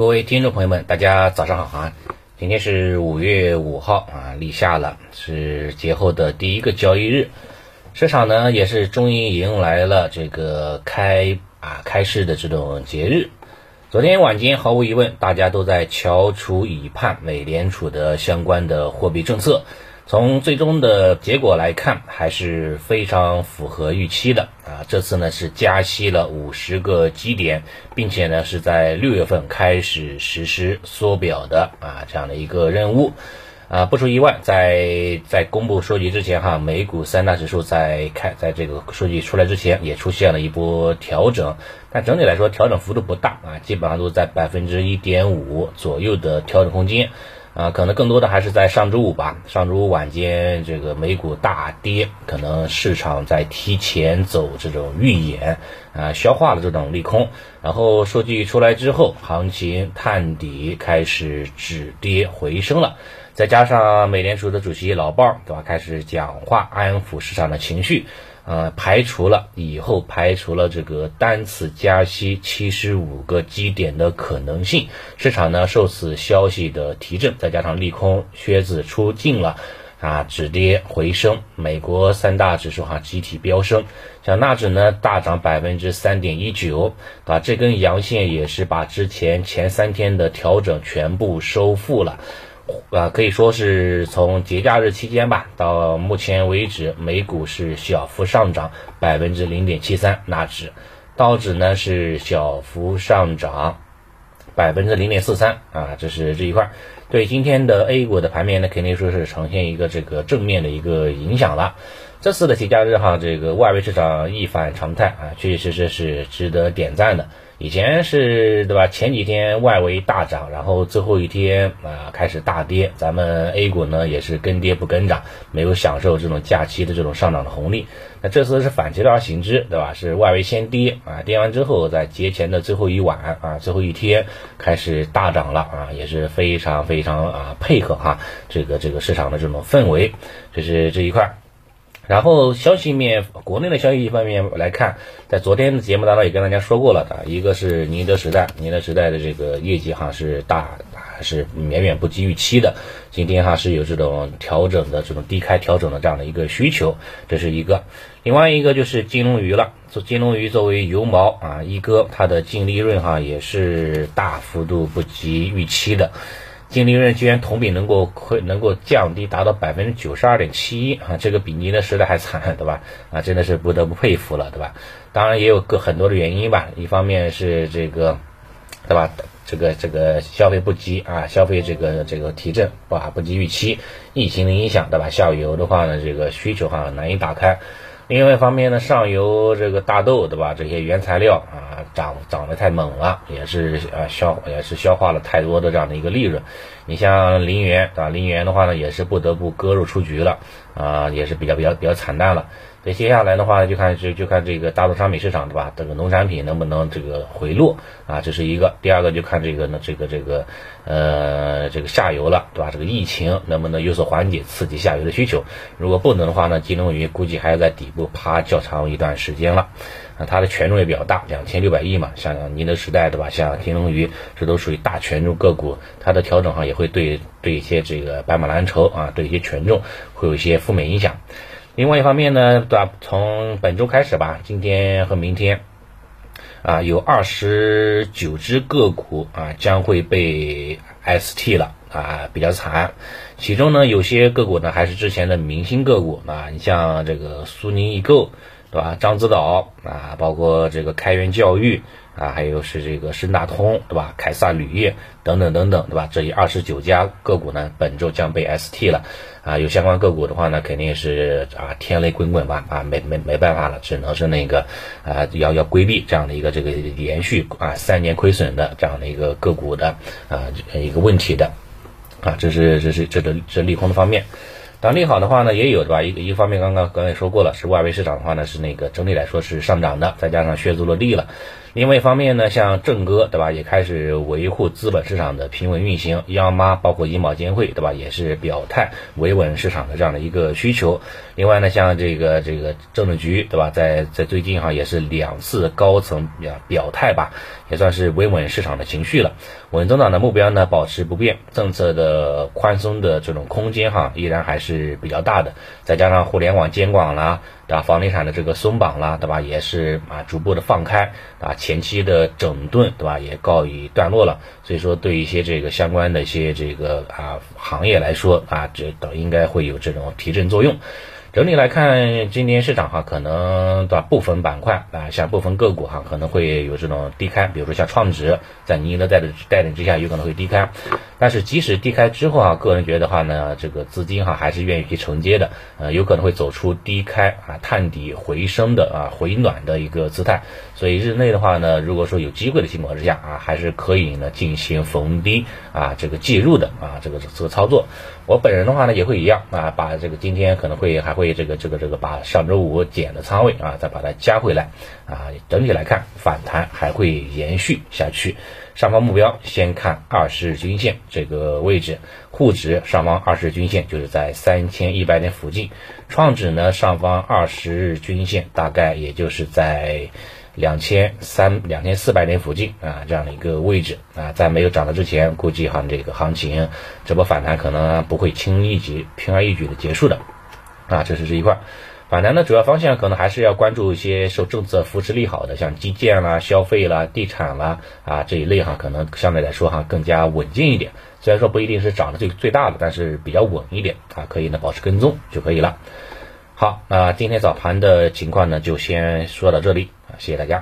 各位听众朋友们，大家早上好啊！今天是五月五号啊，立夏了，是节后的第一个交易日，市场呢也是终于迎来了这个开啊开市的这种节日。昨天晚间，毫无疑问，大家都在翘楚以盼美联储的相关的货币政策。从最终的结果来看，还是非常符合预期的啊！这次呢是加息了五十个基点，并且呢是在六月份开始实施缩表的啊这样的一个任务啊！不出意外，在在公布数据之前哈，美股三大指数在开在这个数据出来之前也出现了一波调整，但整体来说调整幅度不大啊，基本上都在百分之一点五左右的调整空间。啊，可能更多的还是在上周五吧。上周五晚间，这个美股大跌，可能市场在提前走这种预演，啊，消化了这种利空。然后数据出来之后，行情探底，开始止跌回升了。再加上美联储的主席老鲍，对吧，开始讲话，安抚市场的情绪。呃，排除了以后排除了这个单次加息七十五个基点的可能性，市场呢受此消息的提振，再加上利空靴子出尽了，啊，止跌回升，美国三大指数哈集体飙升，像纳指呢大涨百分之三点一九，啊，这根阳线也是把之前前三天的调整全部收复了。啊，可以说是从节假日期间吧，到目前为止，美股是小幅上涨百分之零点七三，纳指、道指呢是小幅上涨百分之零点四三啊，这是这一块。对今天的 A 股的盘面呢，肯定说是呈现一个这个正面的一个影响了。这次的节假日哈，这个外围市场一反常态啊，确确实实是值得点赞的。以前是对吧？前几天外围大涨，然后最后一天啊开始大跌，咱们 A 股呢也是跟跌不跟涨，没有享受这种假期的这种上涨的红利。那这次是反其道而行之，对吧？是外围先跌啊，跌完之后在节前的最后一晚啊，最后一天开始大涨了啊，也是非常非常啊配合哈这个这个市场的这种氛围，这是这一块。然后消息面，国内的消息方面来看，在昨天的节目当中也跟大家说过了的，一个是宁德时代，宁德时代的这个业绩哈是大，还是远远不及预期的。今天哈是有这种调整的这种低开调整的这样的一个需求，这是一个。另外一个就是金龙鱼了，做金龙鱼作为油毛啊一哥，它的净利润哈也是大幅度不及预期的。净利润居然同比能够亏能够降低达到百分之九十二点七一啊，这个比宁德时代还惨，对吧？啊，真的是不得不佩服了，对吧？当然也有个很多的原因吧，一方面是这个，对吧？这个这个消费不及啊，消费这个这个提振啊不及预期，疫情的影响，对吧？下游的话呢，这个需求哈难以打开。另外一方面呢，上游这个大豆，对吧？这些原材料啊，涨涨得太猛了，也是呃消也是消化了太多的这样的一个利润。你像林园，啊？林园的话呢，也是不得不割肉出局了，啊，也是比较比较比较惨淡了。所以接下来的话，就看就就看这个大宗商品市场，对吧？这个农产品能不能这个回落啊？这是一个。第二个就看这个呢，这个这个呃这个下游了，对吧？这个疫情能不能有所缓解，刺激下游的需求？如果不能的话呢，金龙鱼估计还要在底部趴较长一段时间了。啊，它的权重也比较大，两千六百亿嘛，像宁德时代，对吧？像金龙鱼，这都属于大权重个股，它的调整哈也会对对一些这个白马蓝筹啊，对一些权重会有一些负面影响。另外一方面呢，对吧？从本周开始吧，今天和明天，啊，有二十九只个股啊将会被 ST 了啊，比较惨。其中呢，有些个股呢还是之前的明星个股啊，你像这个苏宁易购，对吧？獐子岛啊，包括这个开源教育。啊，还有是这个深大通，对吧？凯撒铝业等等等等，对吧？这一二十九家个股呢，本周将被 ST 了。啊，有相关个股的话呢，肯定是啊，天雷滚滚吧，啊，没没没办法了，只能是那个啊，要要规避这样的一个这个连续啊三年亏损的这样的一个个股的啊一个问题的。啊，这是这是这个这利空的方面。当利好的话呢，也有对吧？一个一方面，刚刚刚才说过了，是外围市场的话呢，是那个整体来说是上涨的，再加上血足落地了。另外一方面呢，像正哥对吧，也开始维护资本市场的平稳运行，央妈包括银保监会对吧，也是表态维稳市场的这样的一个需求。另外呢，像这个这个政治局对吧，在在最近哈也是两次高层表表态吧，也算是维稳市场的情绪了。稳增长的目标呢保持不变，政策的宽松的这种空间哈依然还是比较大的。再加上互联网监管啦，啊？房地产的这个松绑啦，对吧？也是啊逐步的放开啊。前期的整顿，对吧，也告一段落了，所以说对一些这个相关的一些这个啊行业来说啊，这等应该会有这种提振作用。整体来看，今天市场哈可能对吧？部分板块啊，像部分个股哈可能会有这种低开，比如说像创指，在宁的带领带领之下，有可能会低开。但是即使低开之后啊，个人觉得话呢，这个资金哈还是愿意去承接的，呃，有可能会走出低开啊探底回升的啊回暖的一个姿态。所以日内的话呢，如果说有机会的情况之下啊，还是可以呢进行逢低啊这个介入的啊这个这个操作。我本人的话呢也会一样啊，把这个今天可能会还会会这个这个这个把上周五减的仓位啊再把它加回来啊，整体来看反弹还会延续下去。上方目标先看二十日均线这个位置，沪指上方二十日均线就是在三千一百点附近，创指呢上方二十日均线大概也就是在。两千三、两千四百点附近啊，这样的一个位置啊，在没有涨了之前，估计哈这个行情这波反弹可能不会轻易举轻而易举的结束的啊，这是这一块。反弹的主要方向可能还是要关注一些受政策扶持利好的，像基建啦、消费啦、地产啦啊这一类哈，可能相对来说哈更加稳健一点。虽然说不一定是涨的最最大的，但是比较稳一点啊，可以呢保持跟踪就可以了。好，那今天早盘的情况呢，就先说到这里啊。谢谢大家。